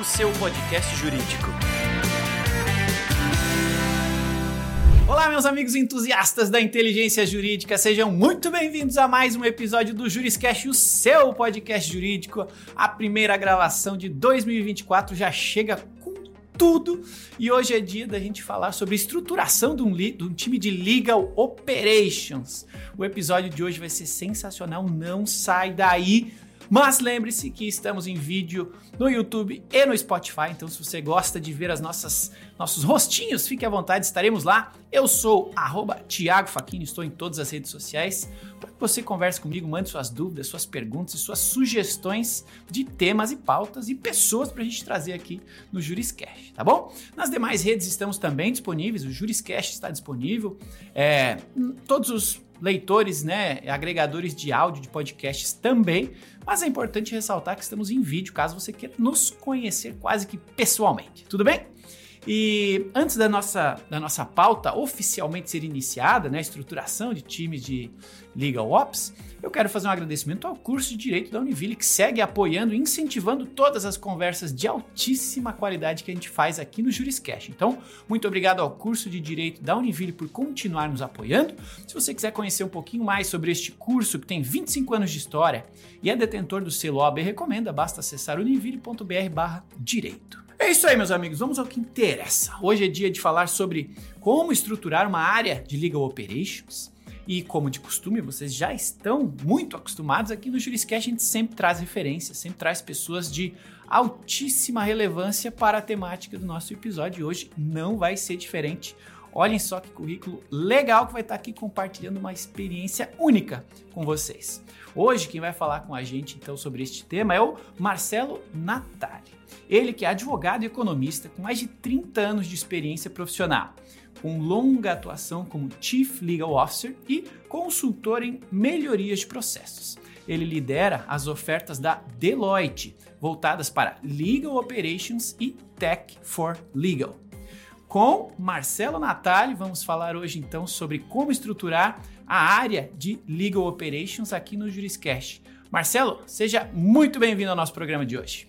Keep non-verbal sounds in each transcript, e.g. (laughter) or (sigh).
O seu podcast jurídico. Olá, meus amigos entusiastas da inteligência jurídica, sejam muito bem-vindos a mais um episódio do Juriscast, o seu podcast jurídico. A primeira gravação de 2024 já chega com tudo e hoje é dia da gente falar sobre estruturação de um, de um time de legal operations. O episódio de hoje vai ser sensacional, não sai daí. Mas lembre-se que estamos em vídeo no YouTube e no Spotify, então se você gosta de ver as nossas nossos rostinhos, fique à vontade, estaremos lá. Eu sou arroba Thiago estou em todas as redes sociais para que você converse comigo, mande suas dúvidas, suas perguntas e suas sugestões de temas e pautas e pessoas para a gente trazer aqui no Juriscast, tá bom? Nas demais redes estamos também disponíveis, o Juriscast está disponível, é, todos os leitores, né, agregadores de áudio de podcasts também, mas é importante ressaltar que estamos em vídeo, caso você queira nos conhecer quase que pessoalmente. Tudo bem? E antes da nossa, da nossa pauta oficialmente ser iniciada, né, estruturação de times de Legal Ops, eu quero fazer um agradecimento ao curso de Direito da Univille, que segue apoiando e incentivando todas as conversas de altíssima qualidade que a gente faz aqui no Juriscast. Então, muito obrigado ao curso de Direito da Univille por continuar nos apoiando. Se você quiser conhecer um pouquinho mais sobre este curso, que tem 25 anos de história e é detentor do selo OAB Recomenda, basta acessar univille.br direito. É isso aí, meus amigos. Vamos ao que interessa. Hoje é dia de falar sobre como estruturar uma área de legal operations. E como de costume, vocês já estão muito acostumados aqui no Juriscast, a gente sempre traz referências, sempre traz pessoas de altíssima relevância para a temática do nosso episódio. E hoje não vai ser diferente. Olhem só que currículo legal que vai estar aqui compartilhando uma experiência única com vocês. Hoje quem vai falar com a gente então sobre este tema é o Marcelo Natali. Ele que é advogado e economista com mais de 30 anos de experiência profissional, com longa atuação como Chief Legal Officer e consultor em melhorias de processos. Ele lidera as ofertas da Deloitte, voltadas para Legal Operations e Tech for Legal. Com Marcelo Natali, vamos falar hoje então sobre como estruturar a área de Legal Operations aqui no Juriscast. Marcelo, seja muito bem-vindo ao nosso programa de hoje.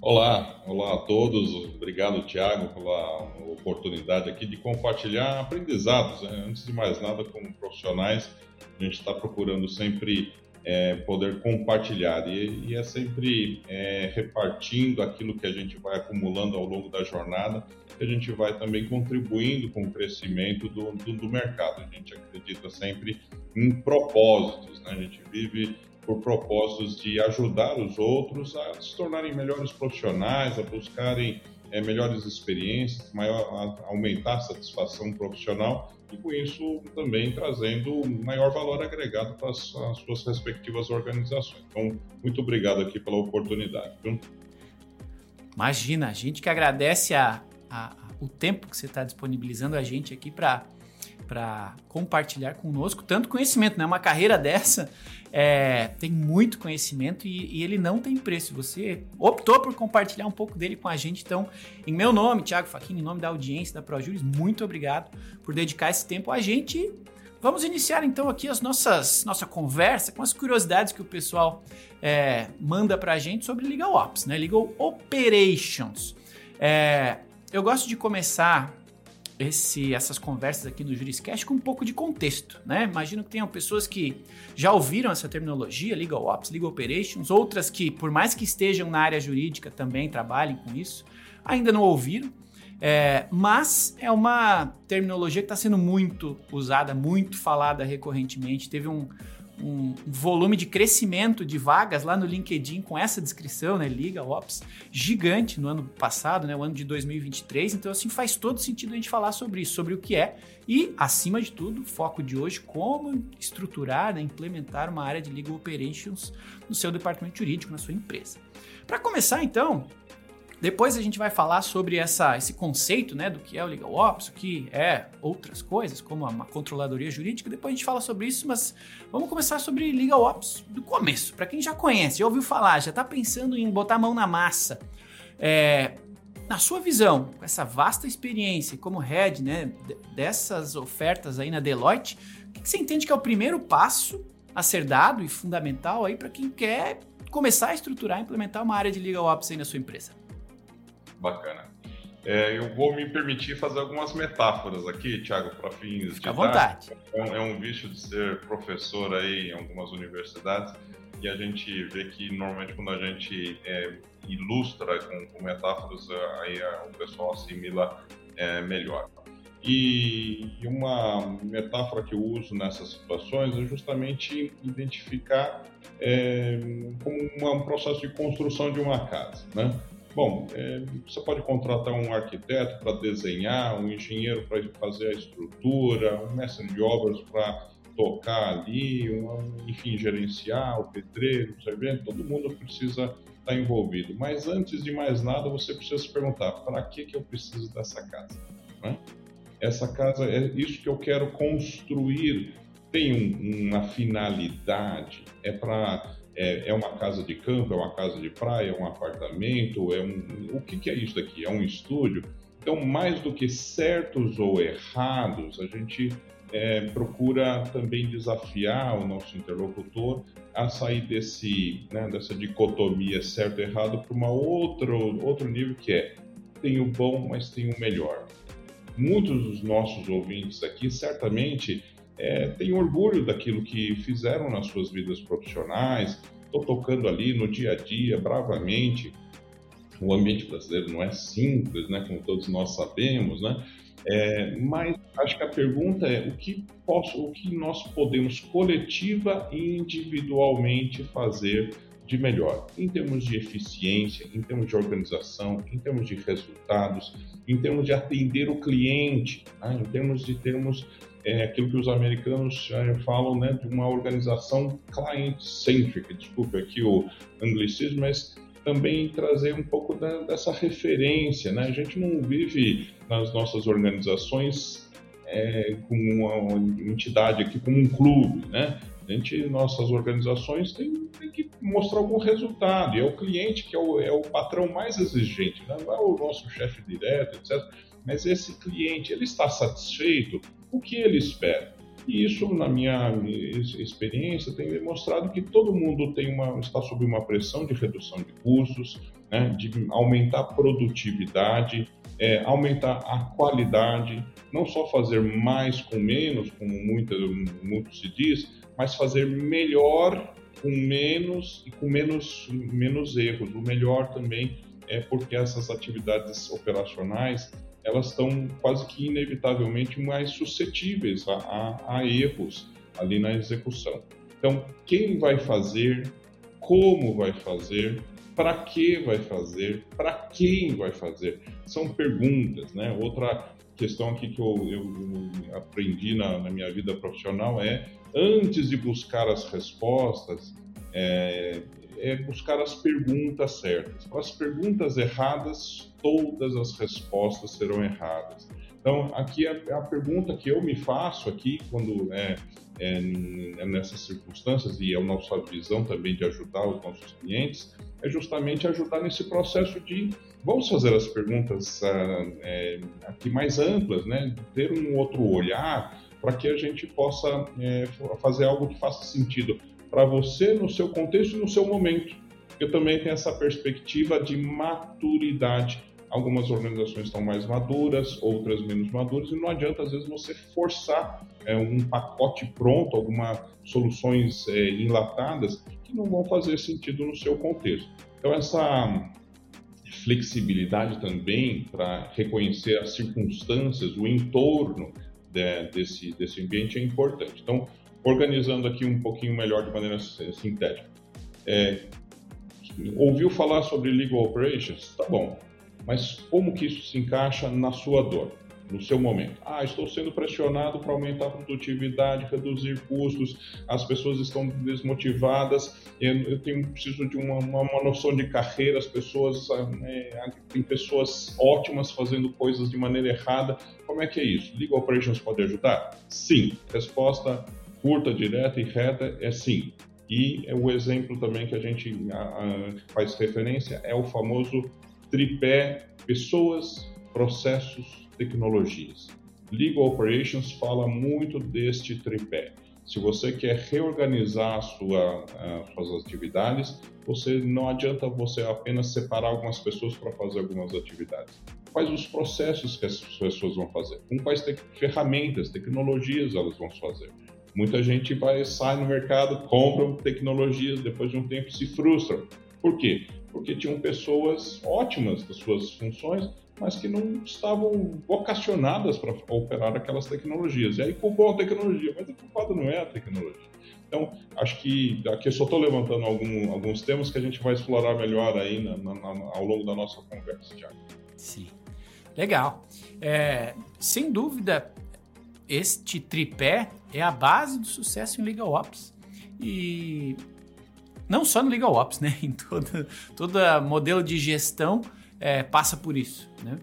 Olá, olá a todos. Obrigado, Tiago, pela oportunidade aqui de compartilhar aprendizados. Né? Antes de mais nada, como profissionais, a gente está procurando sempre é, poder compartilhar e, e é sempre é, repartindo aquilo que a gente vai acumulando ao longo da jornada que a gente vai também contribuindo com o crescimento do, do, do mercado. A gente acredita sempre em propósitos, né? a gente vive por propósitos de ajudar os outros a se tornarem melhores profissionais, a buscarem é, melhores experiências, maior, a aumentar a satisfação profissional e com isso também trazendo maior valor agregado para as, as suas respectivas organizações. Então, muito obrigado aqui pela oportunidade. Imagina, a gente que agradece a, a, a, o tempo que você está disponibilizando a gente aqui para para compartilhar conosco tanto conhecimento, né? Uma carreira dessa é, tem muito conhecimento e, e, ele não tem preço. Você optou por compartilhar um pouco dele com a gente, então, em meu nome, Thiago Faquini, em nome da audiência da ProJuris, muito obrigado por dedicar esse tempo a gente. Vamos iniciar então aqui as nossas nossa conversa com as curiosidades que o pessoal é, manda para a gente sobre Legal Ops, né? Legal Operations. É, eu gosto de começar esse, essas conversas aqui no Juriscast com um pouco de contexto, né? Imagino que tenham pessoas que já ouviram essa terminologia, Legal Ops, Legal Operations, outras que, por mais que estejam na área jurídica, também trabalhem com isso, ainda não ouviram. É, mas é uma terminologia que está sendo muito usada, muito falada recorrentemente. Teve um, um volume de crescimento de vagas lá no LinkedIn com essa descrição, né, Liga Ops, gigante no ano passado, né, o ano de 2023. Então, assim, faz todo sentido a gente falar sobre isso, sobre o que é e, acima de tudo, foco de hoje, como estruturar, né, implementar uma área de Legal Operations no seu departamento jurídico, na sua empresa. Para começar, então, depois a gente vai falar sobre essa, esse conceito né, do que é o Legal Ops, o que é outras coisas, como a controladoria jurídica. Depois a gente fala sobre isso, mas vamos começar sobre Legal Ops do começo. Para quem já conhece, já ouviu falar, já está pensando em botar a mão na massa. É, na sua visão, com essa vasta experiência como head né, dessas ofertas aí na Deloitte, o que você entende que é o primeiro passo a ser dado e fundamental aí para quem quer começar a estruturar e implementar uma área de Legal Ops aí na sua empresa? Bacana. É, eu vou me permitir fazer algumas metáforas aqui, Thiago, para fins Fica à vontade. É um, é um vício de ser professor aí em algumas universidades e a gente vê que normalmente quando a gente é, ilustra com, com, metáforas, aí o pessoal assimila é, melhor. E, uma metáfora que eu uso nessas situações é justamente identificar é, como um processo de construção de uma casa, né? Bom, é, você pode contratar um arquiteto para desenhar, um engenheiro para fazer a estrutura, um mestre de obras para tocar ali, um, enfim, gerenciar o pedreiro, servente, todo mundo precisa estar tá envolvido. Mas antes de mais nada, você precisa se perguntar: para que, que eu preciso dessa casa? Né? Essa casa é isso que eu quero construir. Tem um, uma finalidade, é para é, é, uma casa de campo, é uma casa de praia, é um apartamento, é um, o que, que é isso daqui? É um estúdio? Então, mais do que certos ou errados, a gente é, procura também desafiar o nosso interlocutor a sair desse, né, dessa dicotomia certo e errado para uma outro outro nível que é tem o bom, mas tem o melhor. Muitos dos nossos ouvintes aqui certamente é, têm orgulho daquilo que fizeram nas suas vidas profissionais, estou tocando ali no dia a dia, bravamente. O ambiente brasileiro não é simples, né, como todos nós sabemos, né? É, mas acho que a pergunta é o que, posso, o que nós podemos coletiva e individualmente fazer de melhor, em termos de eficiência, em termos de organização, em termos de resultados, em termos de atender o cliente, né? em termos de termos é, aquilo que os americanos é, falam né, de uma organização client-centric, desculpe aqui o anglicismo, mas também trazer um pouco da, dessa referência. Né? A gente não vive nas nossas organizações é, uma entidade aqui, como um clube, né? A gente, nossas organizações têm, que mostrar algum resultado, e é o cliente que é o, é o patrão mais exigente, né? não é o nosso chefe direto, etc. Mas esse cliente, ele está satisfeito? O que ele espera? E isso, na minha experiência, tem demonstrado que todo mundo tem uma, está sob uma pressão de redução de custos, né, de aumentar a produtividade, é, aumentar a qualidade, não só fazer mais com menos, como muito, muito se diz, mas fazer melhor com menos e com menos, menos erros. O melhor também é porque essas atividades operacionais elas estão quase que inevitavelmente mais suscetíveis a, a, a erros ali na execução. Então, quem vai fazer, como vai fazer, para que vai fazer, para quem vai fazer, são perguntas, né? Outra questão aqui que eu, eu aprendi na, na, minha vida profissional é, antes de buscar as respostas, é, é buscar as perguntas certas. As perguntas erradas, todas as respostas serão erradas. Então, aqui a, a pergunta que eu me faço aqui, quando é, é, é, nessas circunstâncias, e é a nossa visão também de ajudar os nossos clientes, é justamente ajudar nesse processo de vamos fazer as perguntas ah, é, aqui mais amplas, né? ter um outro olhar para que a gente possa é, fazer algo que faça sentido para você, no seu contexto e no seu momento. Eu também tenho essa perspectiva de maturidade. Algumas organizações estão mais maduras, outras menos maduras, e não adianta, às vezes, você forçar é, um pacote pronto, algumas soluções é, enlatadas que não vão fazer sentido no seu contexto. Então, essa flexibilidade também para reconhecer as circunstâncias, o entorno de, desse, desse ambiente é importante. Então, organizando aqui um pouquinho melhor de maneira sintética. É, ouviu falar sobre legal operations? Tá bom, mas como que isso se encaixa na sua dor, no seu momento? Ah, estou sendo pressionado para aumentar a produtividade, reduzir custos, as pessoas estão desmotivadas, eu tenho preciso de uma, uma, uma noção de carreira, as pessoas é, tem pessoas ótimas fazendo coisas de maneira errada. Como é que é isso? Legal operations pode ajudar? Sim. Resposta curta, direta e reta é sim. E o exemplo também que a gente faz referência é o famoso tripé pessoas, processos, tecnologias. Legal Operations fala muito deste tripé. Se você quer reorganizar sua, as suas atividades, você não adianta você apenas separar algumas pessoas para fazer algumas atividades. Quais os processos que as pessoas vão fazer? Com quais te ferramentas, tecnologias elas vão fazer? Muita gente vai sai no mercado, compra tecnologias, depois de um tempo se frustra. Por quê? Porque tinham pessoas ótimas das suas funções, mas que não estavam vocacionadas para operar aquelas tecnologias. E aí culpou a tecnologia, mas a culpada não é a tecnologia. Então, acho que aqui eu só estou levantando algum, alguns temas que a gente vai explorar melhor aí na, na, na, ao longo da nossa conversa, Thiago. Sim. Legal. É, sem dúvida, este tripé é a base do sucesso em Legal Ops. E não só no Legal Ops, né? (laughs) Em todo, todo modelo de gestão é, passa por isso, né?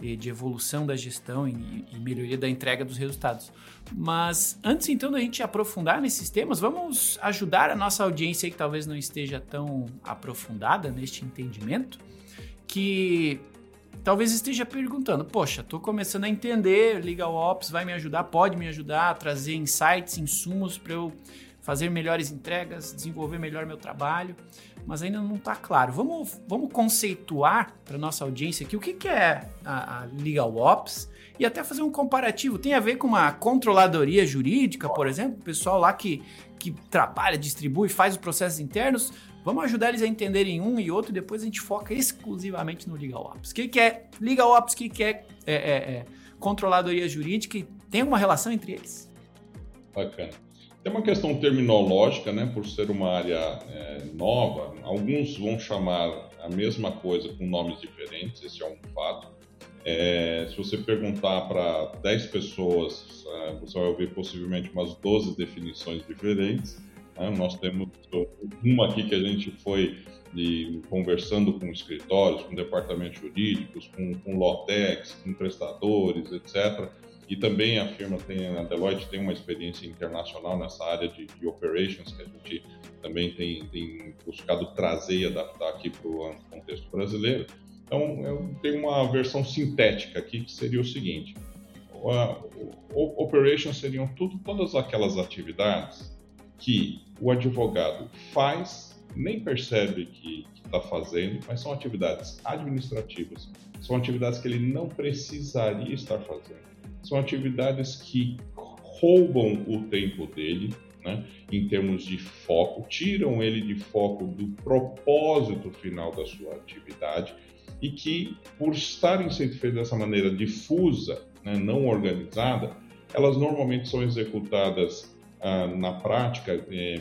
E de evolução da gestão e, e, melhoria da entrega dos resultados. Mas antes então da gente aprofundar nesses temas, vamos ajudar a nossa audiência que talvez não esteja tão aprofundada neste entendimento, que talvez esteja perguntando: poxa, estou começando a entender, Legal Ops vai me ajudar, pode me ajudar a trazer insights, insumos para eu fazer melhores entregas, desenvolver melhor meu trabalho, mas ainda não está claro. Vamos, vamos conceituar para nossa audiência aqui o que, que é a, a Legal Ops e até fazer um comparativo. Tem a ver com uma controladoria jurídica, por exemplo, o pessoal lá que, que trabalha, distribui, faz os processos internos. Vamos ajudar eles a entenderem um e outro, depois a gente foca exclusivamente no Legal Ops. O que, que é Legal Ops, o que, que é, é, é, é controladoria jurídica e tem uma relação entre eles? Bacana. Tem uma questão terminológica, né? Por ser uma área é, nova, alguns vão chamar a mesma coisa com nomes diferentes, esse é um fato. É, se você perguntar para 10 pessoas, é, você vai ouvir possivelmente umas 12 definições diferentes. Né? Nós temos uma aqui que a gente foi de, conversando com escritórios, com departamentos jurídicos, com, com lotex, com prestadores, etc. E também a firma tem, a Deloitte tem uma experiência internacional nessa área de, de operations que a gente também tem, tem buscado trazer e adaptar aqui para o contexto brasileiro. Então, eu tenho uma versão sintética aqui que seria o seguinte: operations seriam tudo, todas aquelas atividades que o advogado faz, nem percebe que está fazendo, mas são atividades administrativas, são atividades que ele não precisaria estar fazendo. São atividades que roubam o tempo dele, né, em termos de foco, tiram ele de foco do propósito final da sua atividade e que, por estarem sendo feitas dessa maneira difusa, né, não organizada, elas normalmente são executadas ah, na prática é,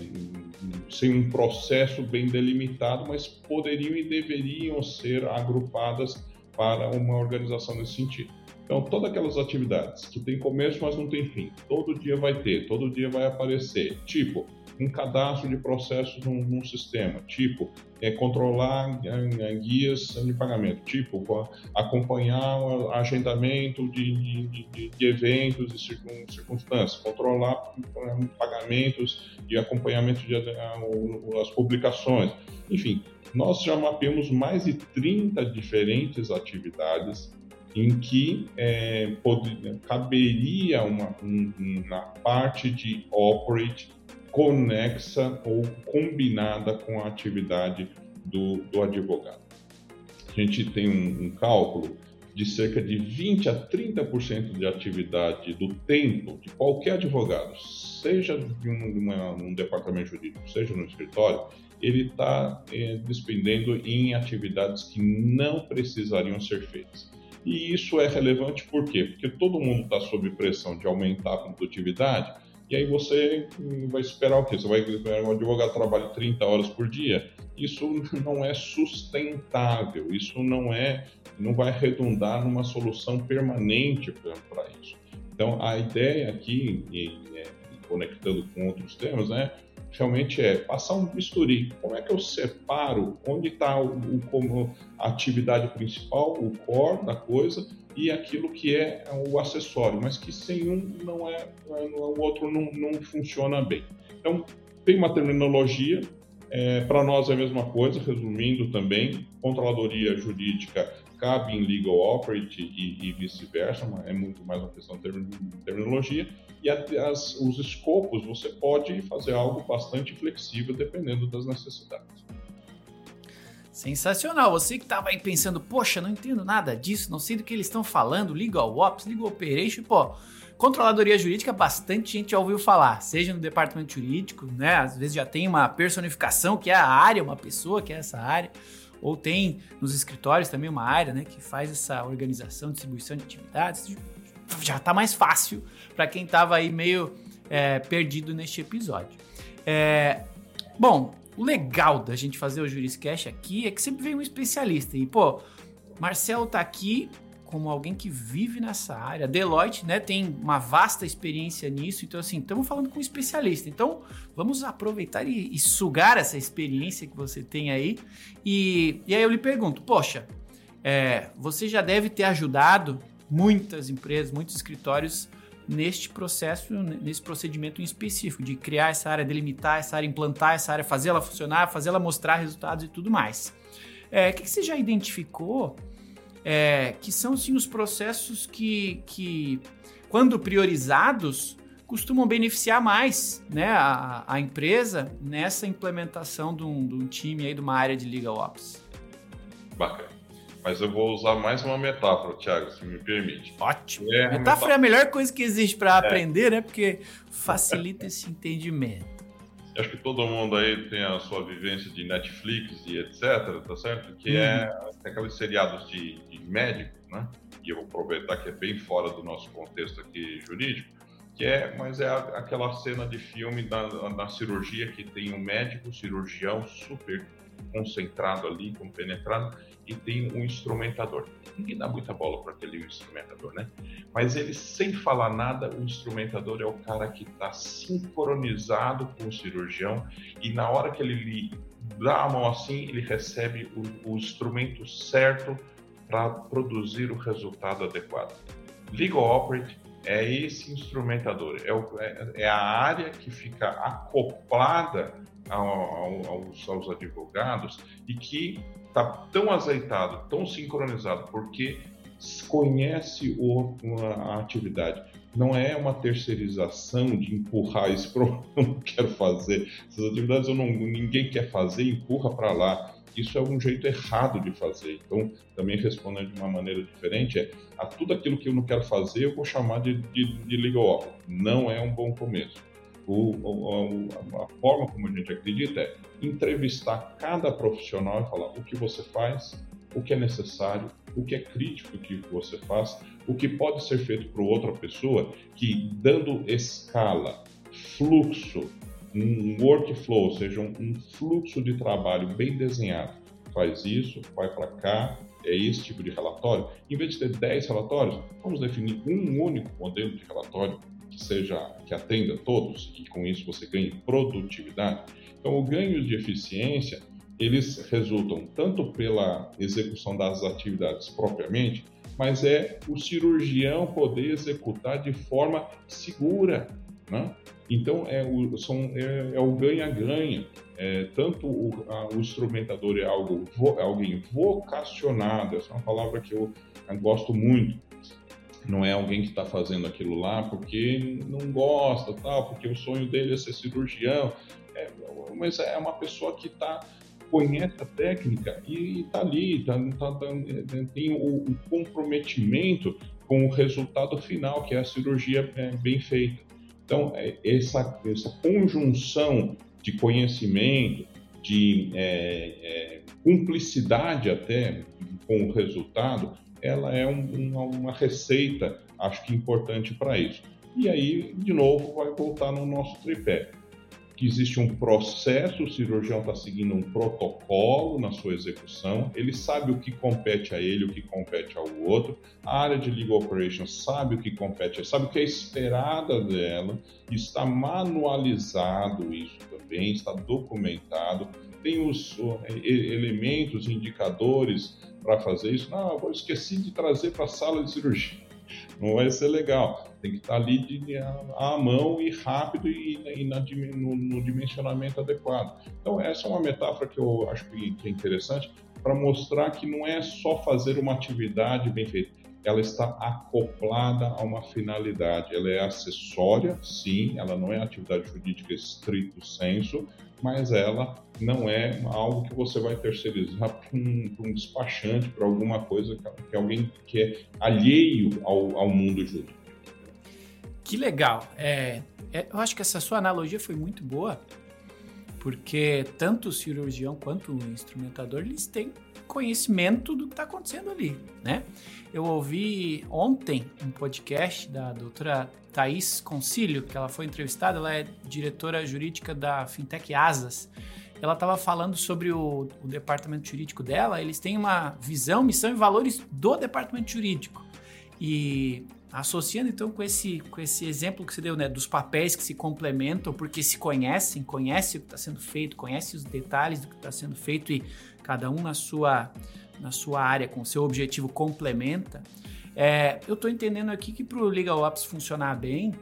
sem um processo bem delimitado, mas poderiam e deveriam ser agrupadas para uma organização nesse sentido. Então, todas aquelas atividades que tem começo, mas não tem fim, todo dia vai ter, todo dia vai aparecer. Tipo, um cadastro de processos num, num sistema, tipo, é, controlar é, guias de pagamento, tipo, acompanhar o agendamento de, de, de, de eventos e circunstâncias, controlar é, pagamentos e acompanhamento de as publicações. Enfim, nós já mapeamos mais de 30 diferentes atividades em que é, poderia, caberia uma, um, uma parte de operate conexa ou combinada com a atividade do, do advogado. A gente tem um, um cálculo de cerca de 20 a 30% de atividade do tempo de qualquer advogado, seja de um, uma, um departamento jurídico, seja no escritório, ele está é, despendendo em atividades que não precisariam ser feitas. E isso é relevante por quê? Porque todo mundo está sob pressão de aumentar a produtividade, e aí você vai esperar o quê? Você vai um advogado trabalha 30 horas por dia? Isso (laughs) não é sustentável, isso não é, não vai redundar numa solução permanente para isso. Então, a ideia aqui, e, conectando com outros temas, né, realmente é passar um bisturi. Como é que eu separo onde está a atividade principal, o core da coisa, e aquilo que é o acessório, mas que sem um não é, o outro não, não funciona bem. Então, tem uma terminologia É, Para nós é a mesma coisa, resumindo também, controladoria jurídica cabe em legal operate e, e vice-versa, é muito mais uma questão de terminologia. E as, os escopos você pode fazer algo bastante flexível dependendo das necessidades. Sensacional. Você que estava aí pensando, poxa, não entendo nada disso, não sei do que eles estão falando, Legal Ops, Legal Operation, pô, controladoria jurídica, bastante gente já ouviu falar, seja no departamento jurídico, né? Às vezes já tem uma personificação que é a área, uma pessoa que é essa área, ou tem nos escritórios também uma área, né, que faz essa organização, distribuição de atividades. Já está mais fácil para quem estava aí meio é, perdido neste episódio. É, bom, o legal da gente fazer o Juriscast aqui é que sempre vem um especialista. E, pô, Marcel tá aqui como alguém que vive nessa área. Deloitte, né, tem uma vasta experiência nisso. Então, assim, estamos falando com um especialista. Então, vamos aproveitar e, e, sugar essa experiência que você tem aí. E, e aí eu lhe pergunto, poxa, é, você já deve ter ajudado muitas empresas, muitos escritórios neste processo, nesse procedimento em específico, de criar essa área, delimitar essa área, implantar essa área, fazer ela funcionar, fazer ela mostrar resultados e tudo mais. É, o que, que você já identificou é, que são sim os processos que, que, quando priorizados, costumam beneficiar mais né, a, a empresa nessa implementação de um, de um time aí de uma área de Legal Ops? Bacana. Mas eu vou usar mais uma metáfora, Thiago, se me permite. Ótimo. É, metáfora, metáfora é a melhor coisa que existe para é. aprender, né? Porque facilita esse entendimento. Acho que todo mundo aí tem a sua vivência de Netflix e etc, tá certo? Que é uhum. aqueles seriados de, de médico, né? E eu vou aproveitar que é bem fora do nosso contexto aqui jurídico, que é, mas é aquela cena de filme da, da cirurgia que tem um médico, cirurgião super concentrado ali, compenetrado, e tem um instrumentador. Ninguém dá muita bola para aquele instrumentador, né? Mas ele, sem falar nada, o instrumentador é o cara que está sincronizado com o cirurgião e na hora que ele lhe dá a mão assim, ele recebe o, o instrumento certo para produzir o resultado adequado. Legal Operate é esse instrumentador, é, o, é, é a área que fica acoplada aos, aos advogados e que está tão azeitado, tão sincronizado, porque conhece o, a atividade. Não é uma terceirização de empurrar para (laughs) eu não quero fazer. Essas atividades eu não, ninguém quer fazer, empurra para lá. Isso é um jeito errado de fazer. Então, também respondendo de uma maneira diferente, é a tudo aquilo que eu não quero fazer, eu vou chamar de, de, de legal. Não é um bom começo. O, o, a forma como a gente acredita é entrevistar cada profissional e falar o que você faz, o que é necessário, o que é crítico que você faz, o que pode ser feito por outra pessoa que, dando escala, fluxo, um workflow, ou seja, um, um fluxo de trabalho bem desenhado, faz isso, vai para cá, é esse tipo de relatório. Em vez de ter 10 relatórios, vamos definir um único modelo de relatório que seja que atenda todos e com isso você ganhe produtividade. Então, o ganho de eficiência eles resultam tanto pela execução das atividades propriamente, mas é o cirurgião poder executar de forma segura, né? Então é o, são, é, é o ganha-ganha. É, tanto o, a, o, instrumentador é algo vo, é alguém vocacionado, essa é uma palavra que eu, eu gosto muito não é alguém que está fazendo aquilo lá porque não gosta, tal, porque o sonho dele é ser cirurgião, é, mas é uma pessoa que está conhece a técnica e está ali, tá, tá, tá, tem o, o, comprometimento com o resultado final, que é a cirurgia é, bem feita. Então, é, essa, essa conjunção de conhecimento, de é, é cumplicidade até com o resultado, ela é um, uma, uma receita, acho que importante para isso. E aí, de novo, vai voltar no nosso tripé que existe um processo, o cirurgião está seguindo um protocolo na sua execução, ele sabe o que compete a ele, o que compete ao outro, a área de legal operations sabe o que compete, sabe o que é esperada dela, está manualizado isso também, está documentado, tem os elementos, indicadores para fazer isso. Não, eu esqueci de trazer para a sala de cirurgia. Não vai ser legal. tem que estar ali de, à mão e rápido e, e na, no, no, dimensionamento adequado. Então, essa é uma metáfora que eu acho que, que é interessante para mostrar que não é só fazer uma atividade bem feita, ela está acoplada a uma finalidade. Ela é acessória, sim, ela não é atividade jurídica estrito senso, mas ela não é algo que você vai terceirizar para um, um, despachante, para alguma coisa que, alguém que é alheio ao, ao mundo jurídico. Que legal. É, é, eu acho que essa sua analogia foi muito boa, porque tanto o cirurgião quanto o instrumentador, eles têm conhecimento do que está acontecendo ali, né? Eu ouvi ontem um podcast da doutora Thais Concílio, que ela foi entrevistada, ela é diretora jurídica da Fintech Asas. Ela estava falando sobre o, o departamento jurídico dela, eles têm uma visão, missão e valores do departamento jurídico. E associando então com esse, com esse exemplo que você deu, né, dos papéis que se complementam porque se conhecem, conhecem o que está sendo feito, conhecem os detalhes do que está sendo feito e cada um na sua, na sua área, com seu objetivo complementa, é, eu estou entendendo aqui que para o Legal Ops funcionar bem,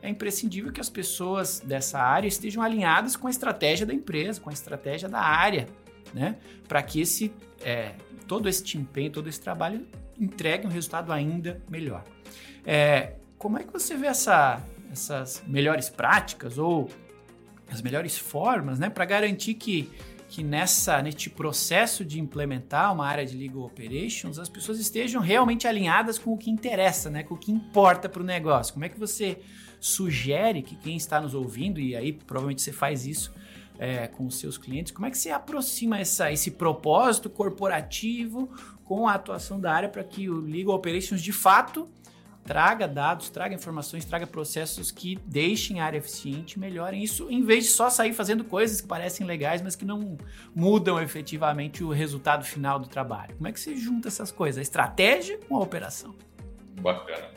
é imprescindível que as pessoas dessa área estejam alinhadas com a estratégia da empresa, com a estratégia da área, né? Para que esse, é, todo esse empenho, todo esse trabalho entregue um resultado ainda melhor. É, como é que você vê essa, essas melhores práticas ou as melhores formas né, para garantir que que nessa neste processo de implementar uma área de legal operations as pessoas estejam realmente alinhadas com o que interessa, né, com o que importa para o negócio. Como é que você sugere que quem está nos ouvindo e aí provavelmente você faz isso é, com os seus clientes, como é que você aproxima essa, esse propósito corporativo com a atuação da área para que o legal operations de fato traga dados, traga informações, traga processos que deixem a área eficiente, melhorem isso, em vez de só sair fazendo coisas que parecem legais, mas que não mudam efetivamente o resultado final do trabalho. Como é que você junta essas coisas, a estratégia com a operação? Bacana.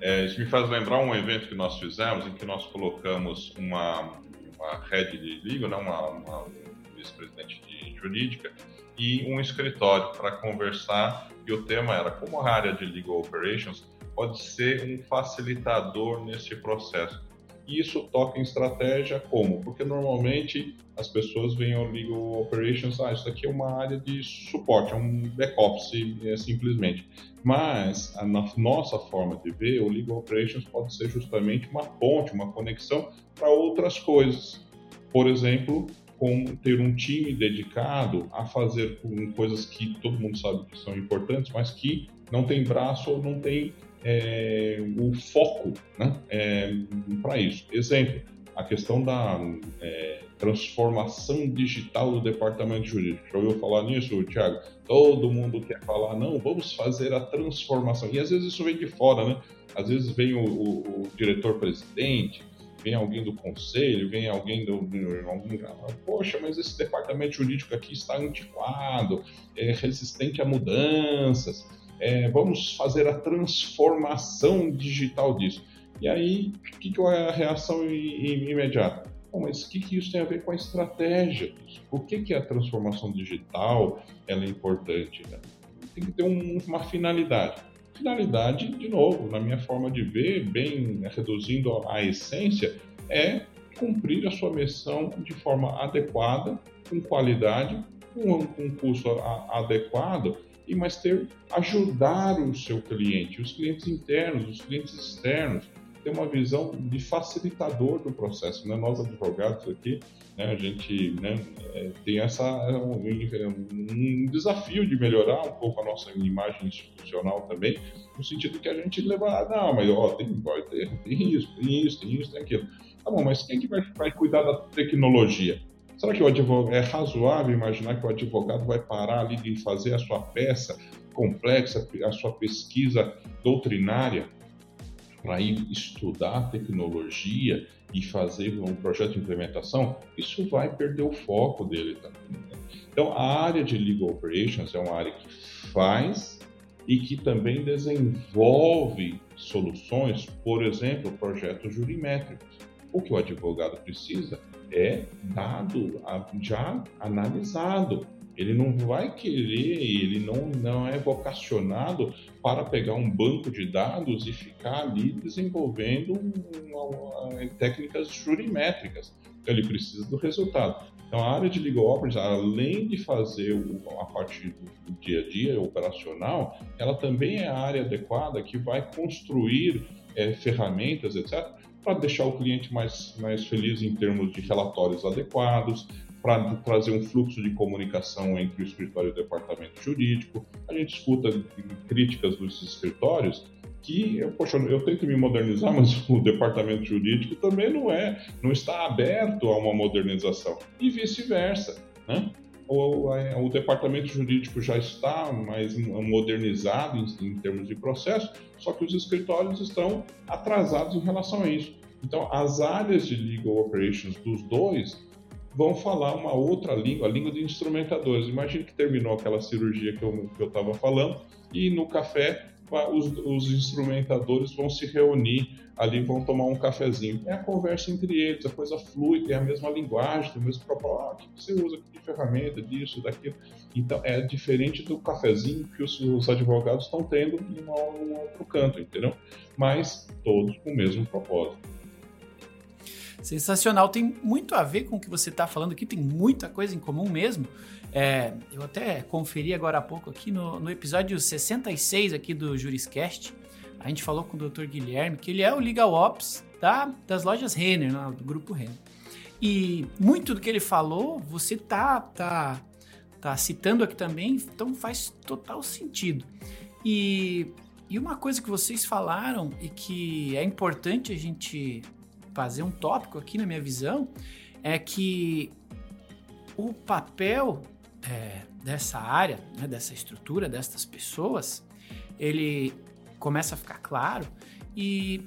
É, isso me faz lembrar um evento que nós fizemos, em que nós colocamos uma, uma de legal, né, uma, uma vice-presidente de jurídica, e um escritório para conversar, e o tema era como a área de legal operations pode ser um facilitador nesse processo. E isso toca em estratégia como? Porque normalmente as pessoas veem o Legal Operations, ah, isso aqui é uma área de suporte, é um back-office é, simplesmente. Mas, a nossa forma de ver, o Legal Operations pode ser justamente uma ponte, uma conexão para outras coisas. Por exemplo, com ter um time dedicado a fazer coisas que todo mundo sabe que são importantes, mas que não tem braço ou não tem é, o foco né, é, para isso. Exemplo, a questão da é, transformação digital do departamento jurídico. Já ouviu falar nisso, Thiago? Todo mundo quer falar, não, vamos fazer a transformação. E às vezes isso vem de fora, né? Às vezes vem o, o, o diretor-presidente, vem alguém do conselho, vem alguém do, algum, poxa, mas esse departamento jurídico aqui está antiquado, é resistente a mudanças é, vamos fazer a transformação digital disso. E aí, o que, que é a reação imediata? Bom, mas o que, que isso tem a ver com a estratégia? Por que, que a transformação digital ela é importante? Né? Tem que ter um, uma finalidade. Finalidade, de novo, na minha forma de ver, bem reduzindo a essência, é cumprir a sua missão de forma adequada, com qualidade, com um custo adequado e mas ter ajudar o seu cliente, os clientes internos, os clientes externos, ter uma visão de facilitador do processo. Né? Nós advogados aqui, né, a gente né, é, tem essa um, um, desafio de melhorar um pouco a nossa imagem institucional também, no sentido que a gente leva, ah, não, mas ó, tem, tem, tem isso, tem isso, tem isso, tem aquilo. Tá bom, mas quem que vai, vai cuidar da tecnologia? Será que o advogado, é razoável imaginar que o advogado vai parar ali de fazer a sua peça complexa, a sua pesquisa doutrinária para ir estudar tecnologia e fazer um projeto de implementação? Isso vai perder o foco dele também. Né? Então, a área de legal operations é uma área que faz e que também desenvolve soluções, por exemplo, projetos jurimétricos. O que o advogado precisa é dado já analisado. Ele não vai querer, ele não, não é vocacionado para pegar um banco de dados e ficar ali desenvolvendo uma, uma, técnicas jurimétricas. Ele precisa do resultado. Então, a área de legal operations, além de fazer a parte do dia a dia operacional, ela também é a área adequada que vai construir é, ferramentas, etc., para deixar o cliente mais, mais feliz em termos de relatórios adequados, para trazer um fluxo de comunicação entre o escritório e o departamento jurídico. A gente escuta críticas dos escritórios que, poxa, eu tento me modernizar, (laughs) mas o departamento jurídico também não é, não está aberto a uma modernização e vice-versa, né? O, o, departamento jurídico já está mais modernizado em, em termos de processo, só que os escritórios estão atrasados em relação a isso. Então, as áreas de legal operations dos dois vão falar uma outra língua, a língua de instrumentadores. Imagine que terminou aquela cirurgia que eu estava falando e no café os, os, instrumentadores vão se reunir ali, vão tomar um cafezinho. É a conversa entre eles, a coisa flui, tem a mesma linguagem, tem o mesmo propósito. Ah, o que você usa de ferramenta, disso, daquilo. Então, é diferente do cafezinho que os, os advogados estão tendo em um outro canto, entendeu? Mas todos com o mesmo propósito. Sensacional, tem muito a ver com o que você está falando aqui, tem muita coisa em comum mesmo. É, eu até conferi agora há pouco aqui no, no episódio 66 aqui do Juriscast, a gente falou com o Dr. Guilherme, que ele é o Legal Ops da, das lojas Renner, né, do grupo Renner. E muito do que ele falou, você tá, tá, tá citando aqui também, então faz total sentido. E, e uma coisa que vocês falaram e que é importante a gente fazer um tópico aqui na minha visão é que o papel é, dessa área, né, dessa estrutura, dessas pessoas, ele começa a ficar claro e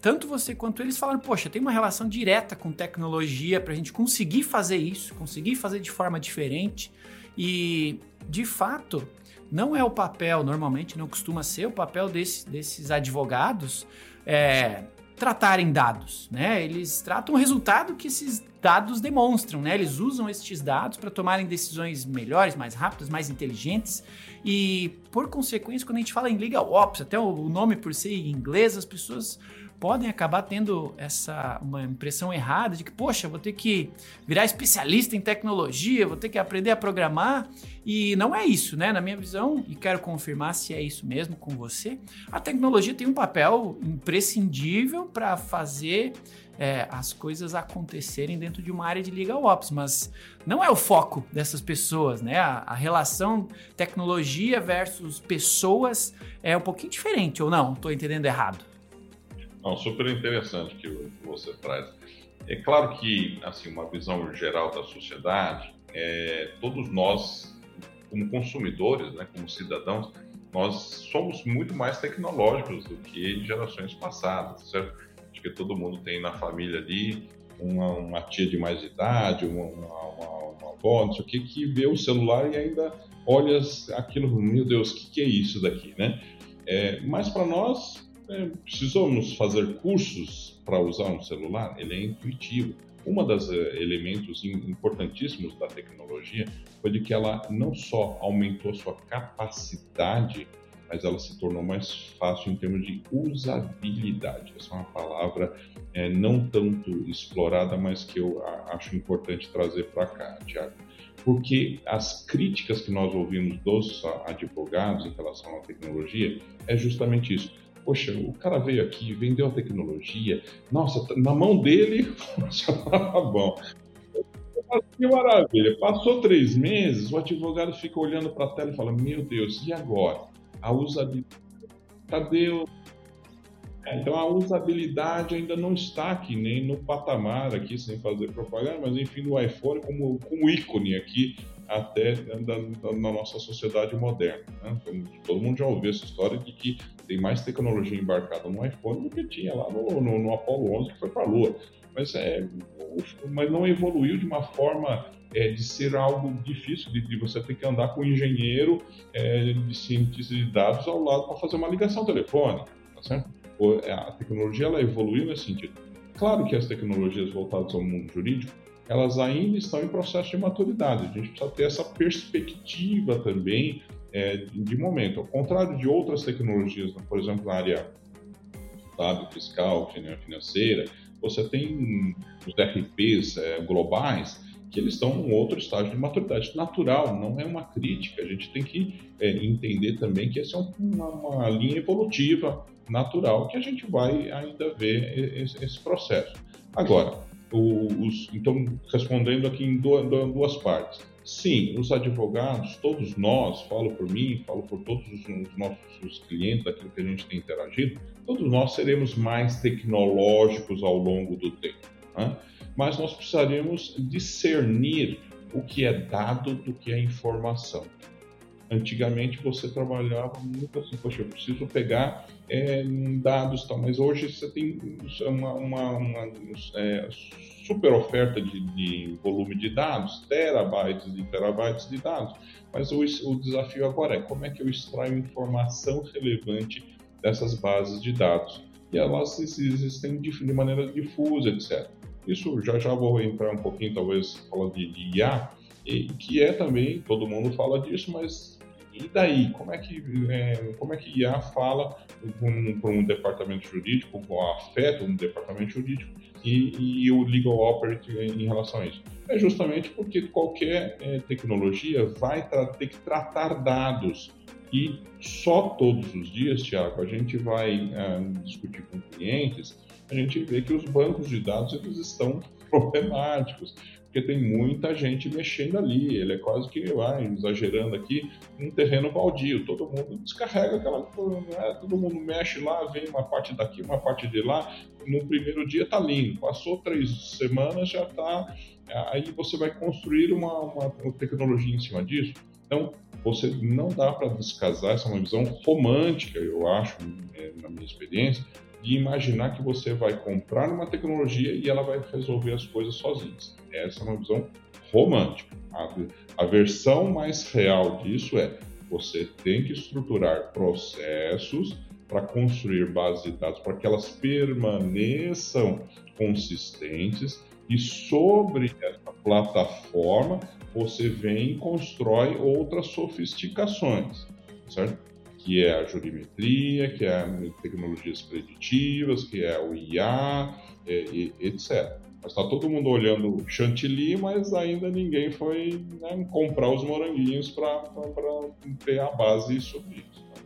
tanto você quanto eles falaram, poxa, tem uma relação direta com tecnologia para a gente conseguir fazer isso, conseguir fazer de forma diferente. E, de fato, não é o papel, normalmente não costuma ser o papel desse, desses advogados é, tratarem dados, né? Eles tratam o resultado que esses dados demonstram, né? Eles usam estes dados para tomarem decisões melhores, mais rápidas, mais inteligentes e, por consequência, quando a gente fala em legal ops, até o nome por ser em inglês, as pessoas podem acabar tendo essa uma impressão errada de que, poxa, vou ter que virar especialista em tecnologia, vou ter que aprender a programar. E não é isso, né? Na minha visão, e quero confirmar se é isso mesmo com você, a tecnologia tem um papel imprescindível para fazer é, as coisas acontecerem dentro de uma área de legal ops, mas não é o foco dessas pessoas, né? A, a, relação tecnologia versus pessoas é um pouquinho diferente, ou não? Estou entendendo errado? Não, super interessante que você traz. É claro que, assim, uma visão geral da sociedade, é, todos nós, como consumidores, né, como cidadãos, nós somos muito mais tecnológicos do que gerações passadas, certo? Acho que todo mundo tem na família ali uma, uma tia de mais idade, uma, uma, uma, avó, não sei o que, que vê o celular e ainda olha aquilo, meu Deus, o que, que é isso daqui, né? É, mas para nós, é, precisamos fazer cursos para usar um celular? Ele é intuitivo. Um dos é, elementos importantíssimos da tecnologia foi de que ela não só aumentou sua capacidade, mas ela se tornou mais fácil em termos de usabilidade. Essa é uma palavra é, não tanto explorada, mas que eu acho importante trazer para cá, Tiago. Porque as críticas que nós ouvimos dos advogados em relação à tecnologia é justamente isso Poxa, o cara veio aqui, vendeu a tecnologia, nossa, na mão dele (laughs) funcionava bom. Que maravilha. Passou três meses, o advogado fica olhando para a tela e fala: Meu Deus, e agora? A usabilidade. Cadê o. É, então a usabilidade ainda não está aqui, nem no patamar aqui, sem fazer propaganda, mas enfim, no iPhone como, como ícone aqui até na nossa sociedade moderna. Né? Todo mundo já ouviu essa história de que tem mais tecnologia embarcada no iPhone do que tinha lá no, no, no Apollo 11 que foi para a Lua. Mas, é, mas não evoluiu de uma forma é, de ser algo difícil, de, de, você ter que andar com um engenheiro é, de cientista de dados ao lado para fazer uma ligação telefônica. Tá certo? É, a tecnologia ela evoluiu nesse sentido. Claro que as tecnologias voltadas ao mundo jurídico elas ainda estão em processo de maturidade. A gente precisa ter essa perspectiva também é, de momento. Ao contrário de outras tecnologias, por exemplo, na área contábil, fiscal, financeira, você tem os DRPs é, globais que eles estão em outro estágio de maturidade natural, não é uma crítica. A gente tem que é, entender também que essa é uma, uma, linha evolutiva natural que a gente vai ainda ver esse, esse processo. Agora, os, então, respondendo aqui em duas, duas partes. Sim, os advogados, todos nós, falo por mim, falo por todos os, os nossos clientes, aquilo que a gente tem interagido, todos nós seremos mais tecnológicos ao longo do tempo. Né? Mas nós precisaríamos discernir o que é dado do que é informação. Antigamente você trabalhava muito assim, poxa, eu preciso pegar é, dados, tal, mas hoje você tem uma, uma, uma é, super oferta de, de, volume de dados, terabytes e terabytes de dados, mas o, o desafio agora é como é que eu extraio informação relevante dessas bases de dados. E elas existem de, de maneira difusa, etc. Isso já já vou entrar um pouquinho, talvez, falar de, de IA, que é também, todo mundo fala disso, mas e daí, como é que, é, como é que IA fala para um, um, departamento jurídico, afeta um departamento jurídico e, e o legal operate em, em, relação a isso? É justamente porque qualquer é, tecnologia vai ter que tratar dados e só todos os dias, Tiago, a gente vai é, discutir com clientes, a gente vê que os bancos de dados eles estão problemáticos porque tem muita gente mexendo ali. Ele é quase que, vai, exagerando aqui, um terreno baldio. Todo mundo descarrega aquela né? todo mundo mexe lá, vem uma parte daqui, uma parte de lá. No primeiro dia tá lindo, passou três semanas, já tá. Aí você vai construir uma, uma tecnologia em cima disso. Então, você não dá para descasar, essa é uma visão romântica, eu acho, é, na minha experiência, de imaginar que você vai comprar uma tecnologia e ela vai resolver as coisas sozinha. Essa é uma visão romântica. A, a versão mais real disso é você tem que estruturar processos para construir bases de dados para que elas permaneçam consistentes e sobre essa plataforma você vem e constrói outras sofisticações, certo? Que é a jurimetria, que é tecnologias preditivas, que é o IA, é, etc. Mas está todo mundo olhando chantilly, mas ainda ninguém foi né, comprar os moranguinhos para ter a base sobre isso. Né?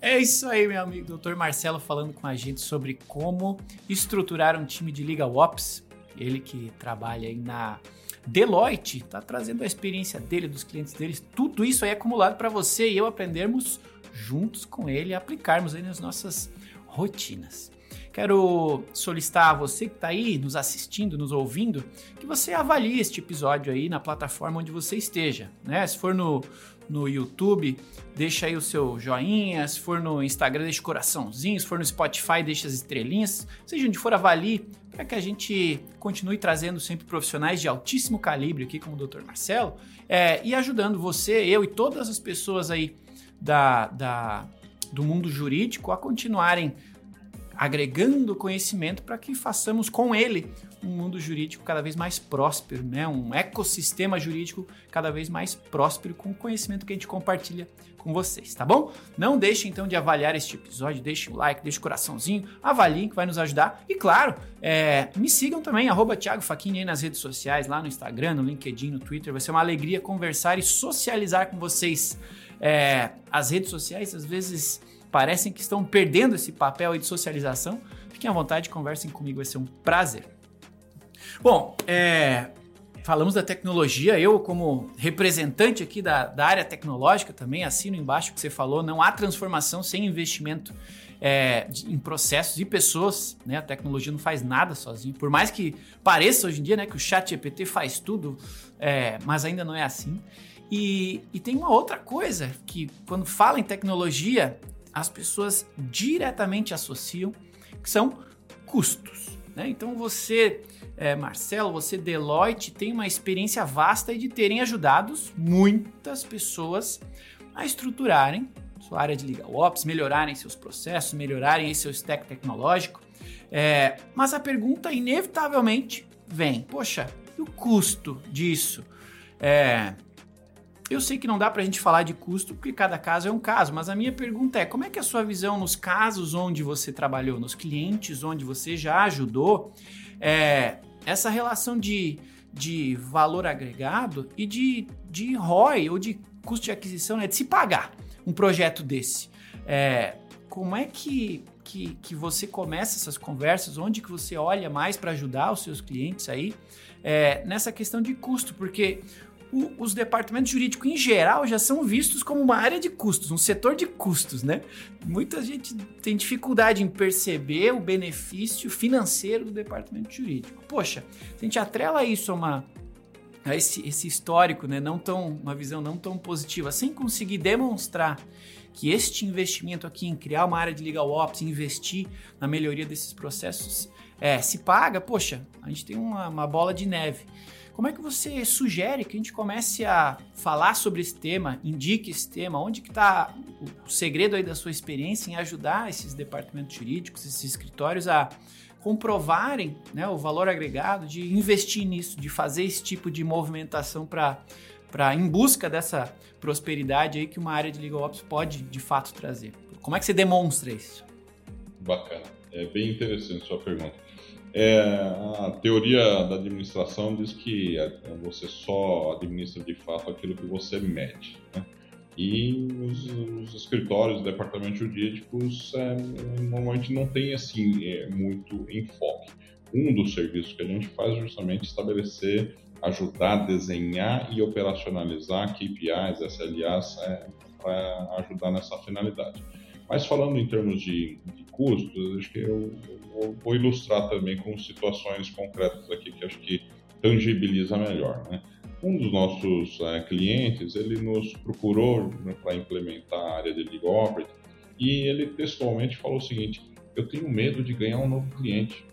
É isso aí, meu amigo Dr. Marcelo falando com a gente sobre como estruturar um time de Legal Ops. Ele que trabalha aí na Deloitte está trazendo a experiência dele, dos clientes deles, tudo isso aí acumulado para você e eu aprendermos juntos com ele e aplicarmos aí nas nossas rotinas. Quero solicitar a você que está aí nos assistindo, nos ouvindo, que você avalie este episódio aí na plataforma onde você esteja. Né? Se for no, no YouTube, deixa aí o seu joinha. Se for no Instagram, deixa o coraçãozinho. Se for no Spotify, deixa as estrelinhas. Seja onde for, avalie para que a gente continue trazendo sempre profissionais de altíssimo calibre aqui, como o Dr. Marcelo, é, e ajudando você, eu e todas as pessoas aí da, da, do mundo jurídico a continuarem agregando conhecimento para que façamos com ele um mundo jurídico cada vez mais próspero, né? um ecossistema jurídico cada vez mais próspero com o conhecimento que a gente compartilha com vocês, tá bom? Não deixe então de avaliar este episódio, deixe o like, deixe o coraçãozinho, avaliem que vai nos ajudar. E claro, é, me sigam também, arroba Thiago Faquini aí nas redes sociais, lá no Instagram, no LinkedIn, no Twitter. Vai ser uma alegria conversar e socializar com vocês. É, as redes sociais às vezes parecem que estão perdendo esse papel de socialização. Fiquem à vontade, conversem comigo, vai ser um prazer. Bom, é, falamos da tecnologia, eu como representante aqui da, da área tecnológica também assino embaixo o que você falou, não há transformação sem investimento é, de, em processos e pessoas, né? A tecnologia não faz nada sozinho, por mais que pareça hoje em dia, né, que o chat GPT faz tudo, é, mas ainda não é assim. E, e tem uma outra coisa que quando fala em tecnologia, as pessoas diretamente associam, que são custos. Né? Então você, é, Marcelo, você, Deloitte, tem uma experiência vasta de terem ajudado muitas pessoas a estruturarem sua área de legal ops, melhorarem seus processos, melhorarem seu stack tecnológico. É, mas a pergunta, inevitavelmente, vem, poxa, e o custo disso? É, eu sei que não dá para a gente falar de custo porque cada caso é um caso, mas a minha pergunta é: como é que é a sua visão nos casos onde você trabalhou, nos clientes onde você já ajudou, é, essa relação de, de valor agregado e de, de ROI ou de custo de aquisição, né, de se pagar um projeto desse? É, como é que, que, que você começa essas conversas? Onde que você olha mais para ajudar os seus clientes aí é, nessa questão de custo? Porque o, os departamentos jurídicos em geral já são vistos como uma área de custos, um setor de custos, né? Muita gente tem dificuldade em perceber o benefício financeiro do departamento jurídico. Poxa, se a gente atrela isso a uma a esse, esse histórico, né, não tão uma visão não tão positiva, sem conseguir demonstrar que este investimento aqui em criar uma área de legal ops, investir na melhoria desses processos, é, se paga, poxa, a gente tem uma, uma bola de neve. Como é que você sugere que a gente comece a falar sobre esse tema, indique esse tema, onde que está o segredo aí da sua experiência em ajudar esses departamentos jurídicos, esses escritórios a comprovarem né, o valor agregado de investir nisso, de fazer esse tipo de movimentação para para em busca dessa prosperidade aí que uma área de legal ops pode de fato trazer. Como é que você demonstra isso? Bacana, é bem interessante sua pergunta. É, a teoria da administração diz que você só administra de fato aquilo que você mede. Né? E os, os, escritórios, departamentos jurídicos, é, normalmente não tem assim é, muito enfoque. Um dos serviços que a gente faz é justamente estabelecer, ajudar a desenhar e operacionalizar KPIs, SLAs, é, para ajudar nessa finalidade. Mas falando em termos de, de custos, acho que eu, eu, vou ilustrar também com situações concretas aqui que acho que tangibiliza melhor. Né? Um dos nossos é, clientes, ele nos procurou né, para implementar a área de Legal Operate e ele textualmente falou o seguinte, eu tenho medo de ganhar um novo cliente.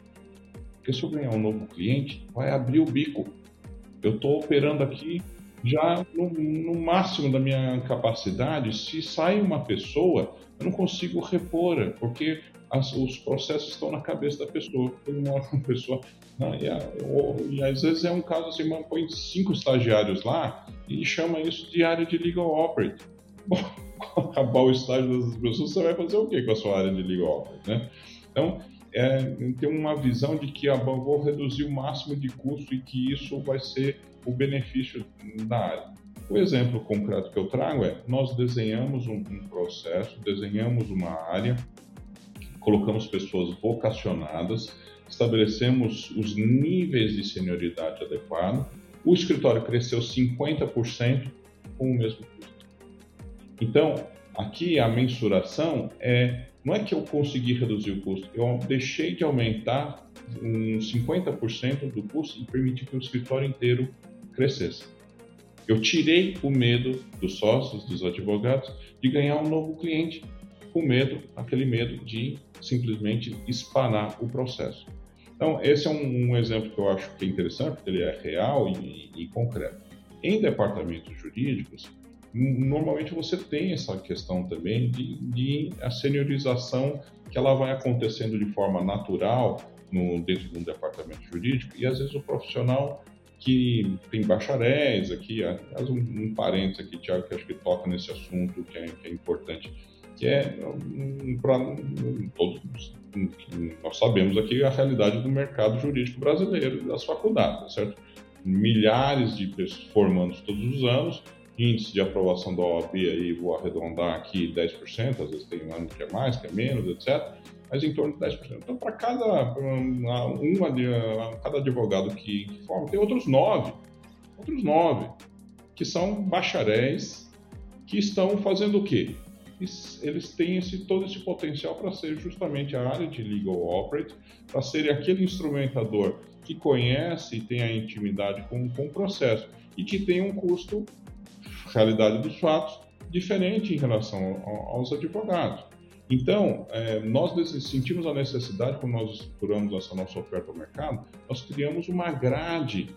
Porque se eu ganhar um novo cliente, vai abrir o bico. Eu estou operando aqui já no, no, máximo da minha capacidade. Se sai uma pessoa, eu não consigo repor, porque as, os processos estão na cabeça da pessoa. Foi (laughs) uma, pessoa. Né, e, a, ou, e, às vezes é um caso assim, põe cinco estagiários lá e chama isso de área de legal operate. (laughs) Bom, acabar o estágio dessas pessoas, você vai fazer o que com a sua área de legal operate, né? Então, é, tem uma visão de que ah, vou reduzir o máximo de custo e que isso vai ser o benefício da área. O exemplo concreto que eu trago é: nós desenhamos um, um processo, desenhamos uma área, colocamos pessoas vocacionadas, estabelecemos os níveis de senioridade adequado, o escritório cresceu 50% com o mesmo custo. Então, aqui a mensuração é não é que eu consegui reduzir o custo, eu deixei de aumentar uns 50% do custo e permiti que o escritório inteiro crescesse. Eu tirei o medo dos sócios, dos advogados, de ganhar um novo cliente, com medo, aquele medo de simplesmente espanar o processo. Então, esse é um, um exemplo que eu acho que é interessante, porque ele é real e, e concreto. Em departamentos jurídicos, normalmente você tem essa questão também de, de, a seniorização que ela vai acontecendo de forma natural no, dentro de um departamento jurídico e às vezes o profissional que tem bacharéis aqui, um, um parênteses aqui, Tiago, que acho que toca nesse assunto que é, que é importante, que é para todos nós sabemos aqui a realidade do mercado jurídico brasileiro das faculdades, certo? Milhares de pessoas formando todos os anos, índice de aprovação da OAB aí, vou arredondar aqui 10%, às vezes tem um ano que é mais, que é menos, etc mas em torno de 10%. Então, para cada, uma, uma, cada advogado que, que forma, tem outros nove, outros nove, que são bacharéis, que estão fazendo o quê? Eles têm esse, todo esse potencial para ser justamente a área de legal operate, para ser aquele instrumentador que conhece e tem a intimidade com, com o processo e que tem um custo, realidade dos fatos, diferente em relação aos advogados. Então, é, nós sentimos a necessidade, quando nós estruturamos essa nossa oferta ao mercado, nós criamos uma grade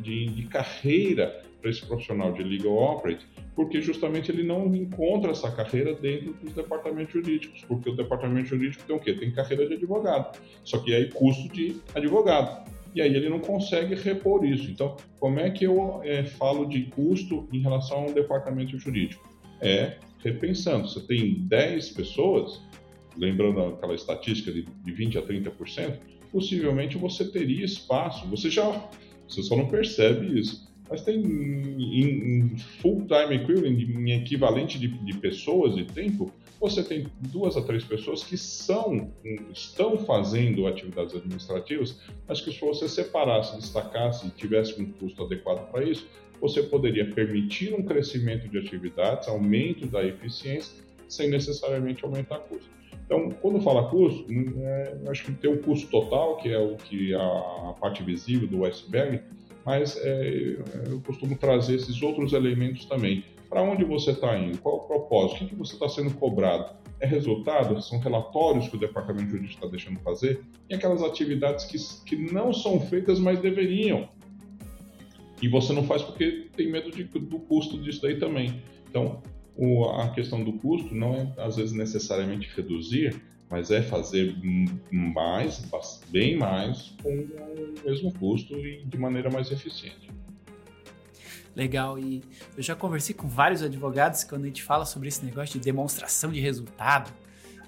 de, de carreira para esse profissional de legal operate, porque justamente ele não encontra essa carreira dentro dos departamentos jurídicos, porque o departamento jurídico tem o quê? Tem carreira de advogado, só que aí custo de advogado. e aí ele não consegue repor isso. Então, como é que eu é, falo de custo em relação a um departamento jurídico? É repensando. Você tem 10 pessoas, lembrando aquela estatística de, de 20 a 30%, possivelmente você teria espaço. Você já, você só não percebe isso. Mas tem em, em full-time equivalent, em equivalente de, de pessoas e tempo, você tem duas a três pessoas que são, estão fazendo atividades administrativas, mas que se você separasse, destacasse e tivesse um custo adequado para isso, você poderia permitir um crescimento de atividades, aumento da eficiência, sem necessariamente aumentar custo. Então, quando fala custo, é, acho que tem o custo total, que é o que a, a parte visível do iceberg, mas é, eu costumo trazer esses outros elementos também. Para onde você está indo? Qual o propósito? O que, você está sendo cobrado? É resultado? São relatórios que o departamento jurídico está deixando fazer? E aquelas atividades que, que não são feitas, mas deveriam. E você não faz porque tem medo de, do custo disso daí também. Então, o, a questão do custo não é, às vezes, necessariamente reduzir, mas é fazer mais, bem mais, com o mesmo custo e de maneira mais eficiente. Legal, e eu já conversei com vários advogados quando a gente fala sobre esse negócio de demonstração de resultado,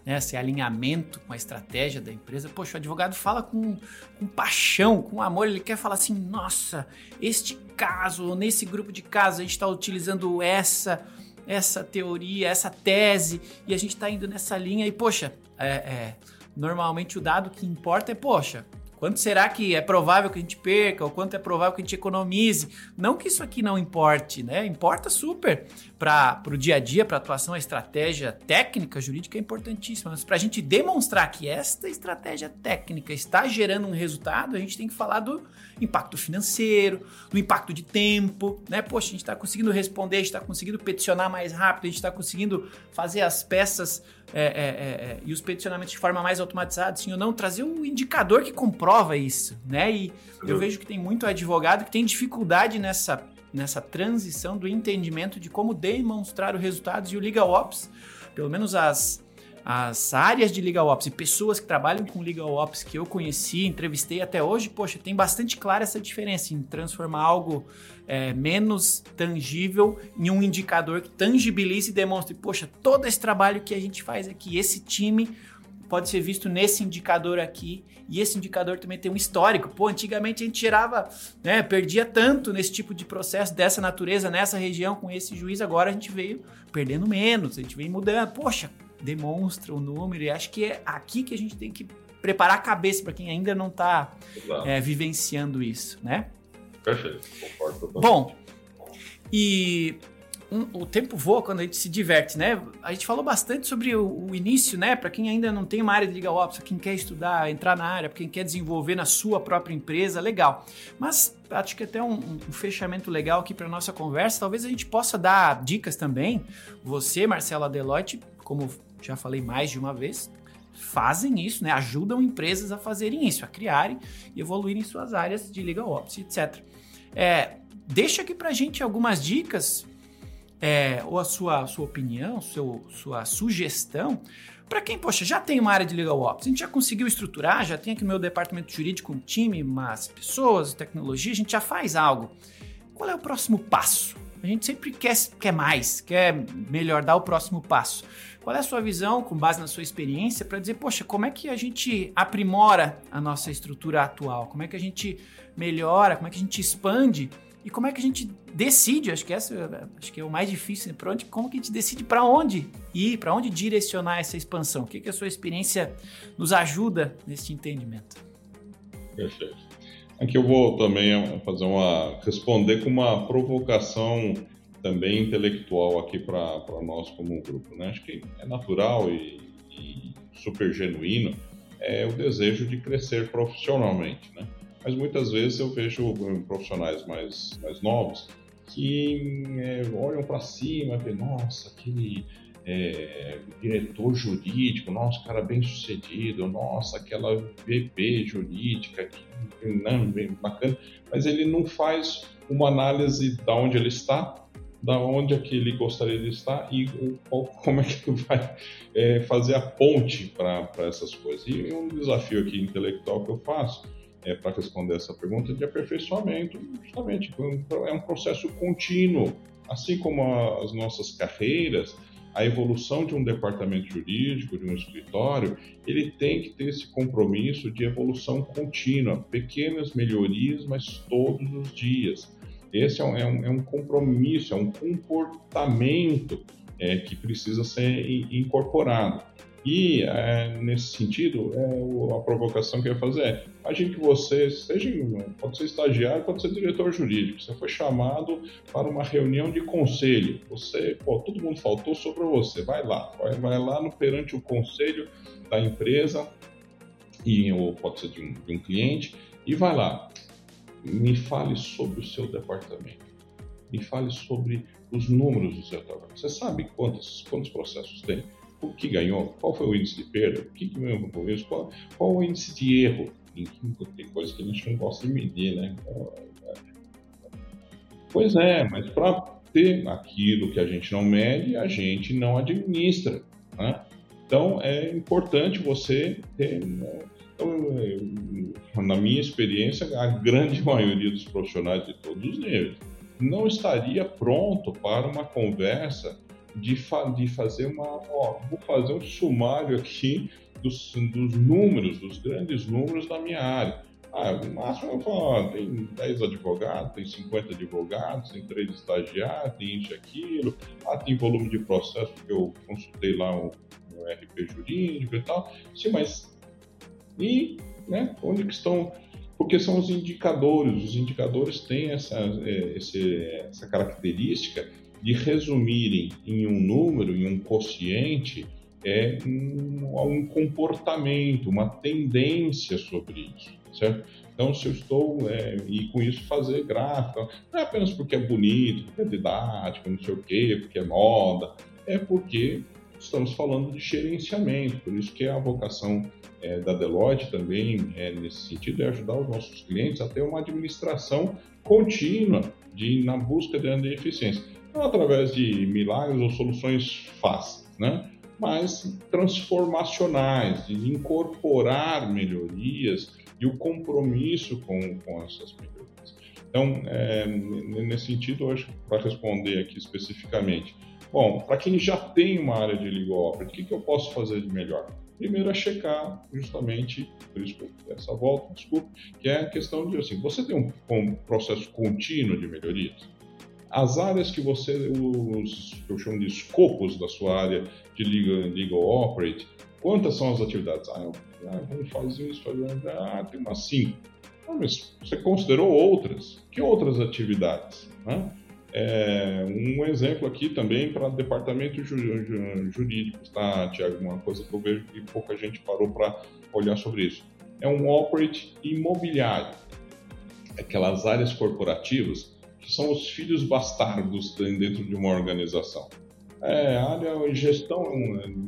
né, esse alinhamento com a estratégia da empresa. Poxa, o advogado fala com, com paixão, com amor, ele quer falar assim: nossa, este caso, nesse grupo de casos, a gente está utilizando essa essa teoria, essa tese, e a gente está indo nessa linha, e poxa, é, é, normalmente o dado que importa é, poxa, Quanto será que é provável que a gente perca? Ou quanto é provável que a gente economize? Não que isso aqui não importe, né? Importa super para o dia a dia, para a atuação, a estratégia técnica, jurídica é importantíssima. Mas para a gente demonstrar que esta estratégia técnica está gerando um resultado, a gente tem que falar do impacto financeiro, do impacto de tempo, né? Poxa, a gente está conseguindo responder, a gente está conseguindo peticionar mais rápido, a gente está conseguindo fazer as peças é, é, é, é, e os peticionamentos de forma mais automatizada, sim ou não, trazer um indicador que comprova isso, né? E eu vejo que tem muito advogado que tem dificuldade nessa, nessa transição do entendimento de como demonstrar os resultados e o Legal Ops, pelo menos as, as áreas de Legal Ops e pessoas que trabalham com Legal Ops que eu conheci, entrevistei até hoje, poxa, tem bastante clara essa diferença em transformar algo é, menos tangível em um indicador que tangibilize e demonstre, poxa, todo esse trabalho que a gente faz aqui, esse time pode ser visto nesse indicador aqui, e esse indicador também tem um histórico. Pô, antigamente a gente gerava, né, perdia tanto nesse tipo de processo dessa natureza, nessa região, com esse juiz, agora a gente veio perdendo menos, a gente veio mudando. Poxa, demonstra o número, e acho que é aqui que a gente tem que preparar a cabeça para quem ainda não está é, vivenciando isso, né? Perfeito, concordo. Bom, e um, o tempo voa quando a gente se diverte, né? A gente falou bastante sobre o, o início, né? Para quem ainda não tem uma área de legal ops, quem quer estudar, entrar na área, quem quer desenvolver na sua própria empresa, legal. Mas acho que até um, um fechamento legal aqui para nossa conversa, talvez a gente possa dar dicas também. Você, Marcela Deloitte, como já falei mais de uma vez, fazem isso, né? Ajudam empresas a fazerem isso, a criarem e evoluírem suas áreas de legal ops, etc. É, deixa aqui pra gente algumas dicas, é, ou a sua, sua opinião, seu, sua sugestão, para quem, poxa, já tem uma área de legal ops, a gente já conseguiu estruturar, já tem aqui no meu departamento jurídico um time, umas pessoas, tecnologia, a gente já faz algo. Qual é o próximo passo? A gente sempre quer, quer mais, quer melhor, dar o próximo passo. Qual é a sua visão, com base na sua experiência, para dizer, poxa, como é que a gente aprimora a nossa estrutura atual? Como é que a gente melhora? Como é que a gente expande? E como é que a gente decide? Acho que essa acho que é o mais difícil. Para onde, como que a gente decide para onde ir, para onde direcionar essa expansão? O que, que a sua experiência nos ajuda nesse entendimento? Perfeito. Aqui eu vou também fazer uma responder com uma provocação também intelectual aqui para nós como grupo. Né? Acho que é natural e, e, super genuíno é o desejo de crescer profissionalmente. Né? Mas muitas vezes eu vejo profissionais mais, mais novos que é, olham para cima e nossa, aquele é, diretor jurídico, nossa, cara bem sucedido, nossa, aquela VP jurídica, que, não, bem bacana, mas ele não faz uma análise de onde ele está, da onde é que ele gostaria de estar e (laughs) como é que vai é, fazer a ponte para essas coisas. E um desafio aqui intelectual que eu faço é, para responder essa pergunta, de aperfeiçoamento, justamente, é um processo contínuo. Assim como as nossas carreiras, a evolução de um departamento jurídico, de um escritório, ele tem que ter esse compromisso de evolução contínua, pequenas melhorias, mas todos os dias. Esse é um, é um, é um compromisso, é um comportamento é, que precisa ser incorporado. E, é, nesse sentido, é, a provocação que eu ia fazer é: imagine que você seja, pode ser estagiário, pode ser diretor jurídico, você foi chamado para uma reunião de conselho, você, pô, todo mundo faltou, sobre você, vai lá, vai, vai lá no, perante o conselho da empresa, e, ou pode ser de um, de um cliente, e vai lá, me fale sobre o seu departamento, me fale sobre os números do seu trabalho. Você sabe quantos, quantos processos tem? O que ganhou, qual foi o índice de perda, o que, mesmo com isso, qual, qual o índice de erro. Tem coisas que a gente não gosta de medir, né? Então, é, pois é, mas para ter aquilo que a gente não mede, a gente não administra. Né? Então é importante você ter. Né? Então, na minha experiência, a grande (laughs) maioria dos profissionais de todos os níveis não estaria pronto para uma conversa de, fa de fazer uma. Ó, vou fazer um sumário aqui dos, dos números, dos grandes números da minha área. Ah, no máximo eu falo, ó, tem 10 advogados, tem 50 advogados, tem 3 estagiários, tem isso aquilo, ah, tem volume de processo que eu consultei lá o, o RP jurídico e tal. Sim, mas e né, onde que estão porque são os indicadores. Os indicadores têm essa, é, essa característica de resumirem em um número, em um quociente, é um, um comportamento, uma tendência sobre isso, certo? Então, se eu estou, é, e com isso fazer gráfico, não é apenas porque é bonito, porque é didático, não sei o quê, porque é moda, é porque estamos falando de gerenciamento, por isso que a vocação é, da Deloitte também, é, nesse sentido, é ajudar os nossos clientes a ter uma administração contínua de, na busca de eficiência não através de milagres ou soluções fáceis, né? mas transformacionais, de incorporar melhorias e o compromisso com, com essas melhorias. Então, é, nesse sentido, acho para responder aqui especificamente, bom, para quem já tem uma área de legal operating, o que, que eu posso fazer de melhor? Primeiro é checar justamente, por isso essa volta, desculpe, que é a questão de assim, você tem um, um processo contínuo de melhorias? As áreas que você, os que eu chamo de escopos da sua área de legal, legal operate, quantas são as atividades? Ah, eu, ah vamos fazer isso, fazer, ah, tem umas cinco. Ah, mas você considerou outras? Que outras atividades? Né? É, um exemplo aqui também para departamento jurídico, tá, Tiago? Uma coisa que eu vejo que pouca gente parou para olhar sobre isso. É um operate imobiliário. Aquelas áreas corporativas que são os filhos bastardos dentro de uma organização. É, a área gestão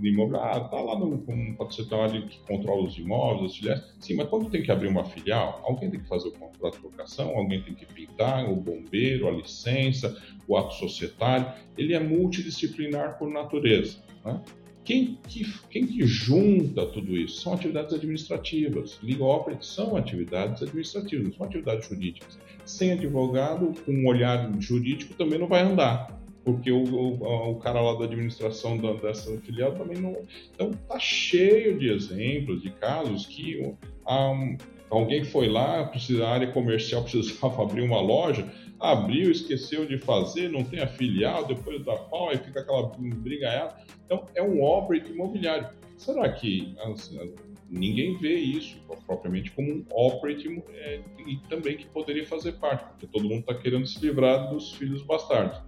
imobiliária, está lá no, pode ser uma área que controla os imóveis, as filiais. Sim, mas quando tem que abrir uma filial, alguém tem que fazer o contrato de locação, alguém tem que pintar, o bombeiro, a licença, o ato societário. Ele é multidisciplinar por natureza. Né? Quem que, quem que junta tudo isso? São atividades administrativas. Legal Operate são atividades administrativas, não são atividades jurídicas. Sem advogado, com um olhar jurídico, também não vai andar. Porque o, o, o cara lá da administração da, dessa filial também não. Então, tá cheio de exemplos, de casos que um, alguém foi lá, precisa, a área comercial (laughs) precisava abrir uma loja, abriu, esqueceu de fazer, não tem a filial, depois dá pau, aí fica aquela brigaiada. Então, é um operate imobiliário. Será que assim, ninguém vê isso propriamente como um operate é, e também que poderia fazer parte, porque todo mundo está querendo se livrar dos filhos bastardos.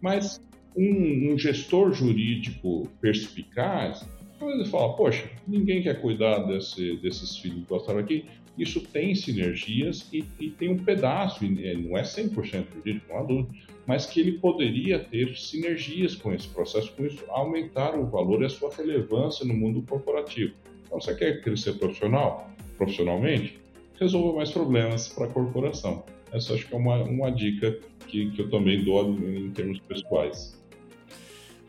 Mas um, um gestor jurídico perspicaz, vezes fala, poxa, ninguém quer cuidar desse, desses filhos bastardos aqui, isso tem sinergias e, e tem um pedaço, não é 100% jurídico, não há dúvida, mas que ele poderia ter sinergias com esse processo, com isso aumentar o valor e a sua relevância no mundo corporativo. Então, você quer crescer profissional, profissionalmente? Resolva mais problemas para a corporação. Essa acho que é uma, uma dica que, que eu também dou em termos pessoais.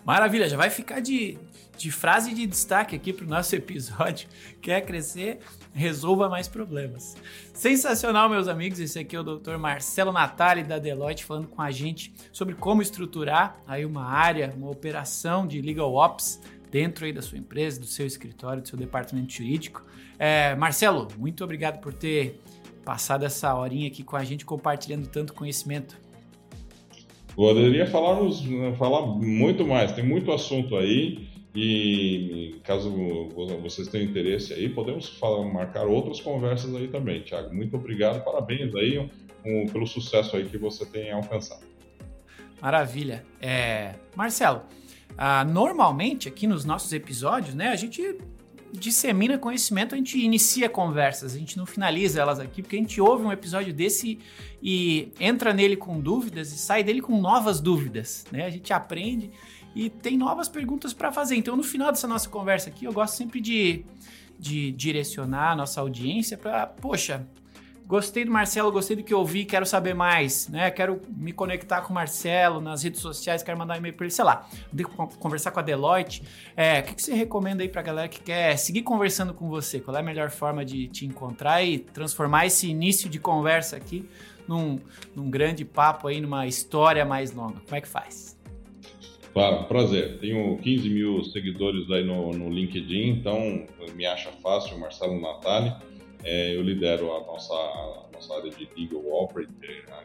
Maravilha, já vai ficar de, de frase de destaque aqui para o nosso (laughs) episódio. Quer crescer? Resolva mais problemas. Sensacional, meus amigos. Esse aqui é o Dr. Marcelo Natali da Deloitte falando com a gente sobre como estruturar aí uma área, uma operação de legal ops dentro aí da sua empresa, do seu escritório, do seu departamento jurídico. É, Marcelo, muito obrigado por ter passado essa horinha aqui com a gente compartilhando tanto conhecimento. Poderia falar, falar muito mais, tem muito assunto aí. E caso vocês tenham interesse aí, podemos falar, marcar outras conversas aí também, Thiago. Muito obrigado, parabéns aí um, pelo sucesso aí que você tem alcançado. Maravilha. É, Marcelo, ah, normalmente aqui nos nossos episódios, né, a gente dissemina conhecimento, a gente inicia conversas, a gente não finaliza elas aqui, porque a gente ouve um episódio desse e entra nele com dúvidas e sai dele com novas dúvidas, né? A gente aprende e tem novas perguntas para fazer. Então, no final dessa nossa conversa aqui, eu gosto sempre de, de direcionar a nossa audiência para, poxa, Gostei do Marcelo, gostei do que ouvi, quero saber mais, né? Quero me conectar com o Marcelo nas redes sociais, quero mandar um e-mail para ele, sei lá, conversar com a Deloitte. É, o que, que você recomenda aí para a galera que quer seguir conversando com você? Qual é a melhor forma de te encontrar e transformar esse início de conversa aqui num, num grande papo aí, numa história mais longa? Como é que faz? Claro, prazer. Tenho 15 mil seguidores aí no, no LinkedIn, então me acha fácil, Marcelo Natali. É, eu lidero a nossa, a nossa área de legal operator,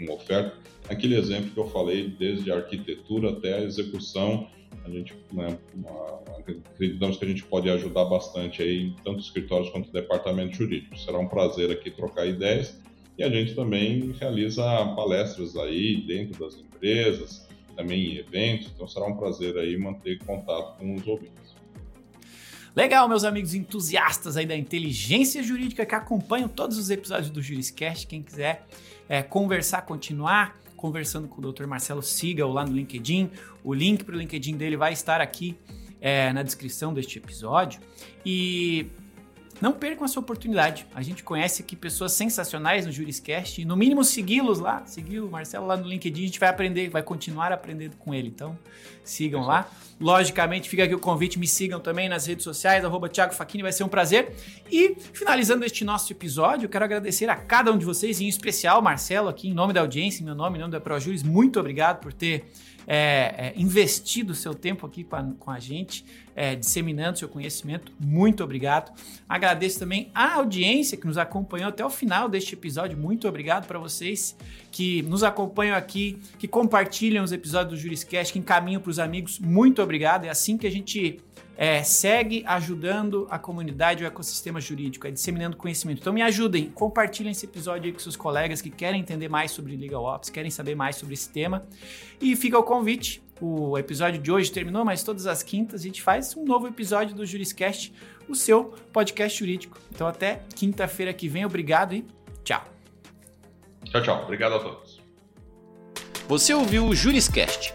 uma oferta. Aquele exemplo que eu falei, desde a arquitetura até a execução, a gente né, acreditamos que a gente pode ajudar bastante aí, tanto escritórios quanto departamento jurídico. Será um prazer aqui trocar ideias e a gente também realiza palestras aí dentro das empresas, também em eventos, então será um prazer aí manter contato com os ouvintes. Legal, meus amigos entusiastas aí da inteligência jurídica que acompanham todos os episódios do Juriscast. Quem quiser é, conversar, continuar conversando com o Dr. Marcelo, siga-o lá no LinkedIn. O link para o LinkedIn dele vai estar aqui é, na descrição deste episódio. E não percam essa oportunidade. A gente conhece aqui pessoas sensacionais no Juriscast e no mínimo segui-los lá, seguir o Marcelo lá no LinkedIn, a gente vai aprender, vai continuar aprendendo com ele. Então, sigam lá. Logicamente, fica aqui o convite, me sigam também nas redes sociais, arroba Thiago vai ser um prazer. E, finalizando este nosso episódio, quero agradecer a cada um de vocês, em especial Marcelo, aqui em nome da audiência, em meu nome, em nome da ProJuris, muito obrigado por ter é, é, investido seu tempo aqui com a, com a gente, é, disseminando seu conhecimento. Muito obrigado. Agradeço também a audiência que nos acompanhou até o final deste episódio. Muito obrigado para vocês que nos acompanham aqui, que compartilham os episódios do Juriscast, que encaminham para os amigos. Muito obrigado. É assim que a gente é, segue ajudando a comunidade, o ecossistema jurídico, é disseminando conhecimento. Então me ajudem, compartilhem esse episódio aí com seus colegas que querem entender mais sobre Legal Ops, querem saber mais sobre esse tema. E fica o convite. O episódio de hoje terminou, mas todas as quintas a gente faz um novo episódio do Juriscast, o seu podcast jurídico. Então até quinta-feira que vem, obrigado e tchau. Tchau, tchau. Obrigado a todos. Você ouviu o Juriscast